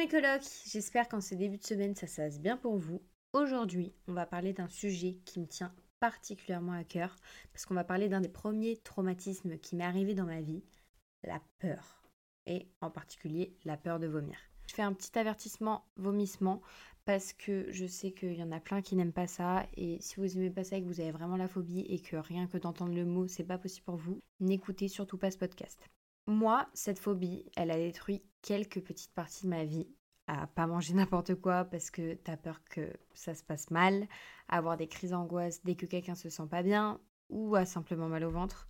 mes colocs, j'espère qu'en ce début de semaine ça se passe bien pour vous. Aujourd'hui, on va parler d'un sujet qui me tient particulièrement à cœur parce qu'on va parler d'un des premiers traumatismes qui m'est arrivé dans ma vie, la peur. Et en particulier la peur de vomir. Je fais un petit avertissement vomissement parce que je sais qu'il y en a plein qui n'aiment pas ça et si vous aimez pas ça et que vous avez vraiment la phobie et que rien que d'entendre le mot c'est pas possible pour vous, n'écoutez surtout pas ce podcast. Moi, cette phobie, elle a détruit quelques petites parties de ma vie. À pas manger n'importe quoi parce que t'as peur que ça se passe mal, à avoir des crises d'angoisse dès que quelqu'un se sent pas bien, ou à simplement mal au ventre,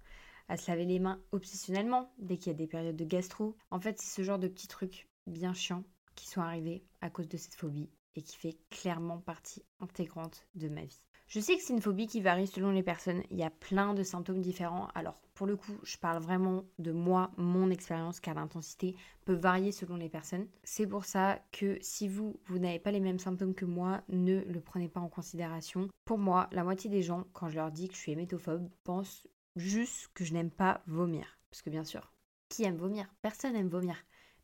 à se laver les mains obsessionnellement dès qu'il y a des périodes de gastro. En fait, c'est ce genre de petits trucs bien chiants qui sont arrivés à cause de cette phobie et qui fait clairement partie intégrante de ma vie. Je sais que c'est une phobie qui varie selon les personnes. Il y a plein de symptômes différents. Alors, pour le coup, je parle vraiment de moi, mon expérience, car l'intensité peut varier selon les personnes. C'est pour ça que si vous, vous n'avez pas les mêmes symptômes que moi, ne le prenez pas en considération. Pour moi, la moitié des gens, quand je leur dis que je suis hémétophobe, pensent juste que je n'aime pas vomir. Parce que bien sûr, qui aime vomir? Personne n'aime vomir.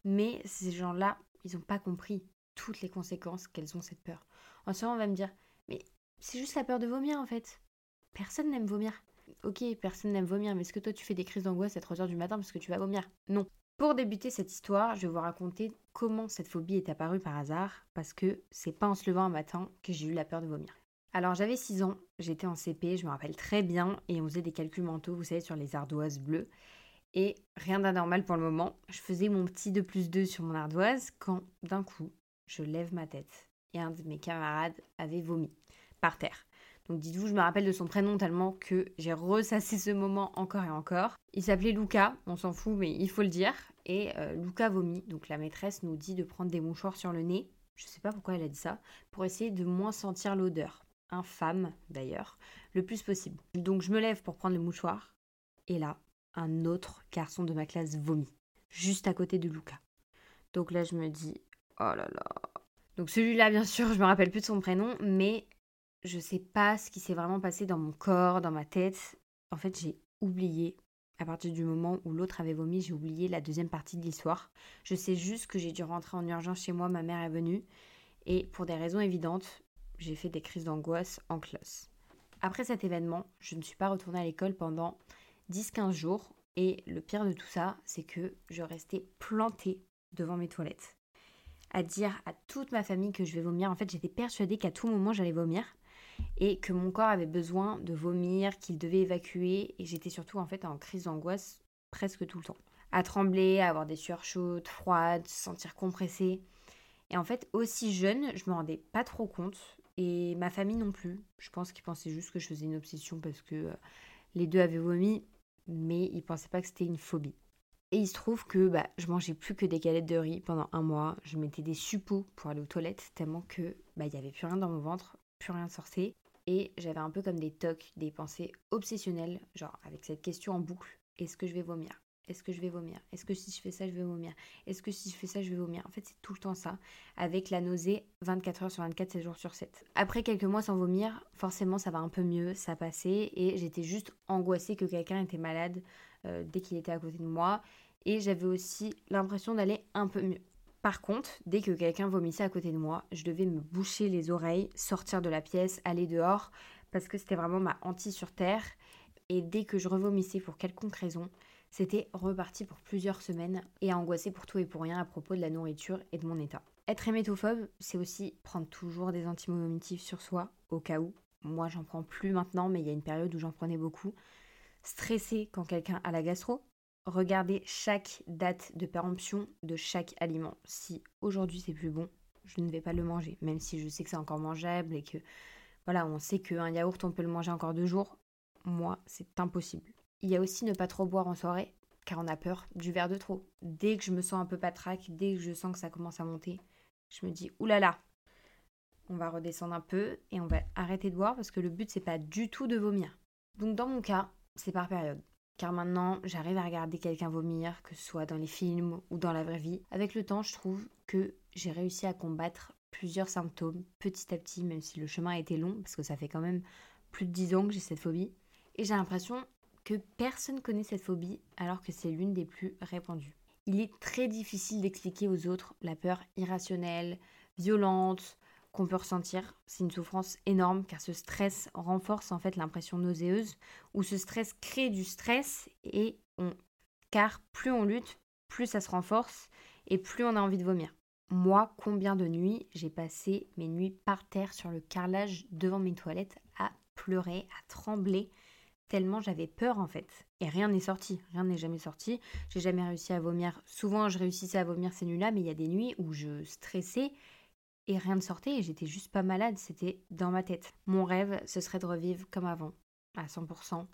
Mais ces gens-là, ils n'ont pas compris toutes les conséquences qu'elles ont cette peur. En ce moment, on va me dire, mais c'est juste la peur de vomir en fait. Personne n'aime vomir. Ok, personne n'aime vomir, mais est-ce que toi tu fais des crises d'angoisse à 3h du matin parce que tu vas vomir? Non. Pour débuter cette histoire, je vais vous raconter comment cette phobie est apparue par hasard, parce que c'est pas en se levant un matin que j'ai eu la peur de vomir. Alors j'avais 6 ans, j'étais en CP, je me rappelle très bien, et on faisait des calculs mentaux, vous savez, sur les ardoises bleues. Et rien d'anormal pour le moment, je faisais mon petit 2 plus 2 sur mon ardoise quand d'un coup, je lève ma tête et un de mes camarades avait vomi par terre. Donc dites-vous, je me rappelle de son prénom tellement que j'ai ressassé ce moment encore et encore. Il s'appelait Luca, on s'en fout, mais il faut le dire. Et euh, Luca vomit, donc la maîtresse nous dit de prendre des mouchoirs sur le nez, je sais pas pourquoi elle a dit ça, pour essayer de moins sentir l'odeur, infâme d'ailleurs, le plus possible. Donc je me lève pour prendre le mouchoir, et là, un autre garçon de ma classe vomit, juste à côté de Luca. Donc là, je me dis, oh là là. Donc celui-là, bien sûr, je me rappelle plus de son prénom, mais je sais pas ce qui s'est vraiment passé dans mon corps, dans ma tête. En fait, j'ai oublié. À partir du moment où l'autre avait vomi, j'ai oublié la deuxième partie de l'histoire. Je sais juste que j'ai dû rentrer en urgence chez moi, ma mère est venue. Et pour des raisons évidentes, j'ai fait des crises d'angoisse en classe. Après cet événement, je ne suis pas retournée à l'école pendant 10-15 jours. Et le pire de tout ça, c'est que je restais plantée devant mes toilettes. À dire à toute ma famille que je vais vomir. En fait, j'étais persuadée qu'à tout moment, j'allais vomir et que mon corps avait besoin de vomir, qu'il devait évacuer et j'étais surtout en fait en crise d'angoisse presque tout le temps. À trembler, à avoir des sueurs chaudes, froides, se sentir compressée. Et en fait, aussi jeune, je me rendais pas trop compte et ma famille non plus. Je pense qu'ils pensaient juste que je faisais une obsession parce que euh, les deux avaient vomi, mais ils pensaient pas que c'était une phobie. Et il se trouve que bah, je mangeais plus que des galettes de riz pendant un mois. Je mettais des suppos pour aller aux toilettes tellement que bah, il n'y avait plus rien dans mon ventre plus rien sortait. Et j'avais un peu comme des tocs, des pensées obsessionnelles, genre avec cette question en boucle. Est-ce que je vais vomir? Est-ce que je vais vomir? Est-ce que si je fais ça, je vais vomir? Est-ce que si je fais ça, je vais vomir? En fait, c'est tout le temps ça, avec la nausée 24 heures sur 24, 7 jours sur 7. Après quelques mois sans vomir, forcément, ça va un peu mieux, ça passait, et j'étais juste angoissée que quelqu'un était malade euh, dès qu'il était à côté de moi. Et j'avais aussi l'impression d'aller un peu mieux. Par contre, dès que quelqu'un vomissait à côté de moi, je devais me boucher les oreilles, sortir de la pièce, aller dehors, parce que c'était vraiment ma hantise sur terre. Et dès que je revomissais pour quelconque raison, c'était reparti pour plusieurs semaines et à angoisser pour tout et pour rien à propos de la nourriture et de mon état. Être hémétophobe, c'est aussi prendre toujours des antimovomitifs sur soi, au cas où. Moi, j'en prends plus maintenant, mais il y a une période où j'en prenais beaucoup. Stresser quand quelqu'un a la gastro, Regardez chaque date de péremption de chaque aliment. Si aujourd'hui c'est plus bon, je ne vais pas le manger, même si je sais que c'est encore mangeable et que voilà, on sait qu'un yaourt on peut le manger encore deux jours. Moi, c'est impossible. Il y a aussi ne pas trop boire en soirée, car on a peur du verre de trop. Dès que je me sens un peu patraque, dès que je sens que ça commence à monter, je me dis oulala, on va redescendre un peu et on va arrêter de boire parce que le but c'est pas du tout de vomir. Donc dans mon cas, c'est par période. Car maintenant, j'arrive à regarder quelqu'un vomir, que ce soit dans les films ou dans la vraie vie. Avec le temps, je trouve que j'ai réussi à combattre plusieurs symptômes petit à petit, même si le chemin a été long, parce que ça fait quand même plus de 10 ans que j'ai cette phobie. Et j'ai l'impression que personne connaît cette phobie alors que c'est l'une des plus répandues. Il est très difficile d'expliquer aux autres la peur irrationnelle, violente, qu'on peut ressentir. C'est une souffrance énorme car ce stress renforce en fait l'impression nauséeuse ou ce stress crée du stress et on car plus on lutte, plus ça se renforce et plus on a envie de vomir. Moi, combien de nuits j'ai passé mes nuits par terre sur le carrelage devant mes toilettes à pleurer, à trembler, tellement j'avais peur en fait. Et rien n'est sorti, rien n'est jamais sorti. J'ai jamais réussi à vomir. Souvent, je réussissais à vomir ces nuits-là, mais il y a des nuits où je stressais rien ne sortait et j'étais juste pas malade, c'était dans ma tête. Mon rêve, ce serait de revivre comme avant, à 100%.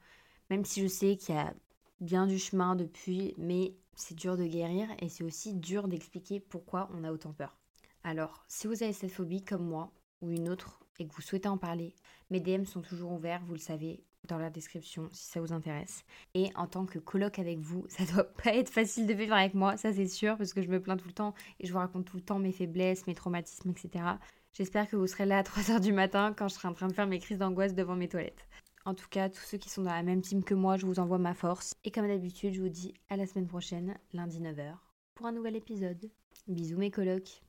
Même si je sais qu'il y a bien du chemin depuis, mais c'est dur de guérir et c'est aussi dur d'expliquer pourquoi on a autant peur. Alors, si vous avez cette phobie comme moi ou une autre et que vous souhaitez en parler, mes DM sont toujours ouverts, vous le savez, dans la description si ça vous intéresse. Et en tant que coloc avec vous, ça doit pas être facile de vivre avec moi, ça c'est sûr, parce que je me plains tout le temps et je vous raconte tout le temps mes faiblesses, mes traumatismes, etc. J'espère que vous serez là à 3h du matin quand je serai en train de faire mes crises d'angoisse devant mes toilettes. En tout cas, tous ceux qui sont dans la même team que moi, je vous envoie ma force. Et comme d'habitude, je vous dis à la semaine prochaine, lundi 9h, pour un nouvel épisode. Bisous mes colocs.